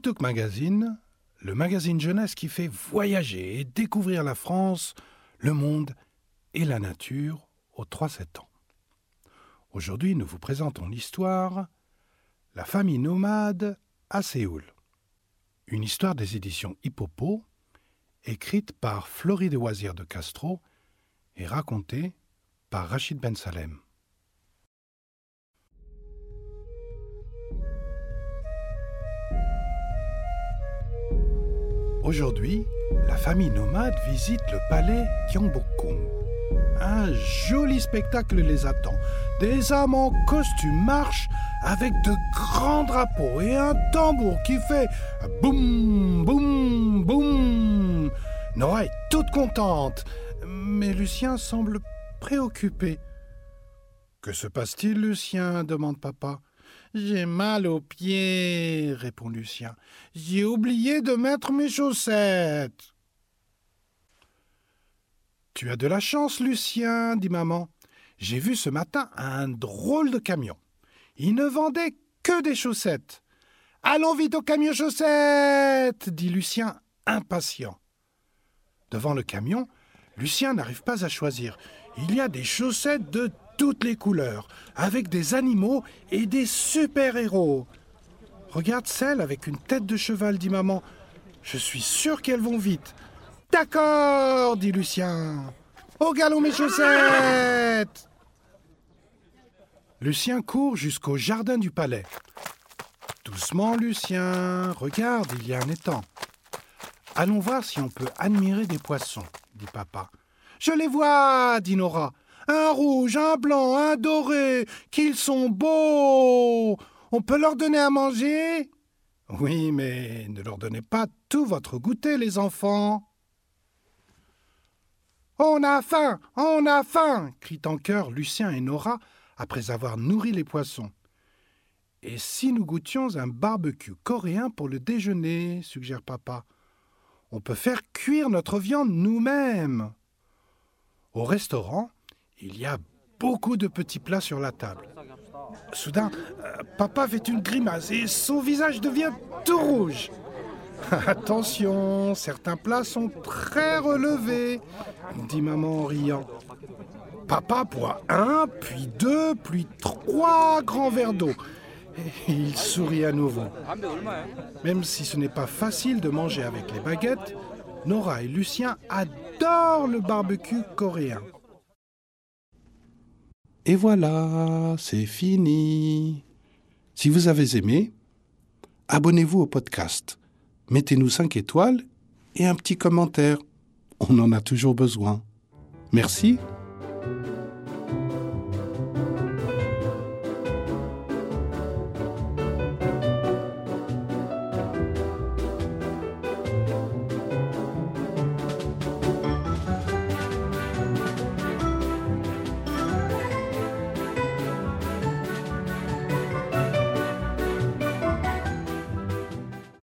Tuk Magazine, le magazine jeunesse qui fait voyager et découvrir la France, le monde et la nature aux 3-7 ans. Aujourd'hui, nous vous présentons l'histoire La famille nomade à Séoul. Une histoire des éditions Hippopo, écrite par Florie de Oisir de Castro et racontée par Rachid Ben Salem. Aujourd'hui, la famille nomade visite le palais Gyeongbokgung. Un joli spectacle les attend. Des âmes en costume marchent avec de grands drapeaux et un tambour qui fait boum, boum, boum. Nora est toute contente, mais Lucien semble préoccupé. Que se passe-t-il, Lucien? demande papa. J'ai mal aux pieds, répond Lucien. J'ai oublié de mettre mes chaussettes. Tu as de la chance, Lucien, dit maman. J'ai vu ce matin un drôle de camion. Il ne vendait que des chaussettes. Allons vite au camion chaussettes, dit Lucien, impatient. Devant le camion, Lucien n'arrive pas à choisir. Il y a des chaussettes de toutes les couleurs, avec des animaux et des super-héros. Regarde celle avec une tête de cheval, dit maman. Je suis sûr qu'elles vont vite. D'accord, dit Lucien. Au galop mes chaussettes Lucien court jusqu'au jardin du palais. Doucement, Lucien. Regarde, il y a un étang. Allons voir si on peut admirer des poissons, dit papa. Je les vois, dit Nora un rouge, un blanc, un doré, qu'ils sont beaux. On peut leur donner à manger? Oui, mais ne leur donnez pas tout votre goûter, les enfants. On a faim, on a faim crient en chœur Lucien et Nora après avoir nourri les poissons. Et si nous goûtions un barbecue coréen pour le déjeuner suggère papa. On peut faire cuire notre viande nous-mêmes. Au restaurant, il y a beaucoup de petits plats sur la table. Soudain, euh, papa fait une grimace et son visage devient tout rouge. Attention, certains plats sont très relevés, dit maman en riant. Papa boit un, puis deux, puis trois grands verres d'eau. Il sourit à nouveau. Même si ce n'est pas facile de manger avec les baguettes, Nora et Lucien adorent le barbecue coréen. Et voilà, c'est fini. Si vous avez aimé, abonnez-vous au podcast, mettez-nous 5 étoiles et un petit commentaire. On en a toujours besoin. Merci.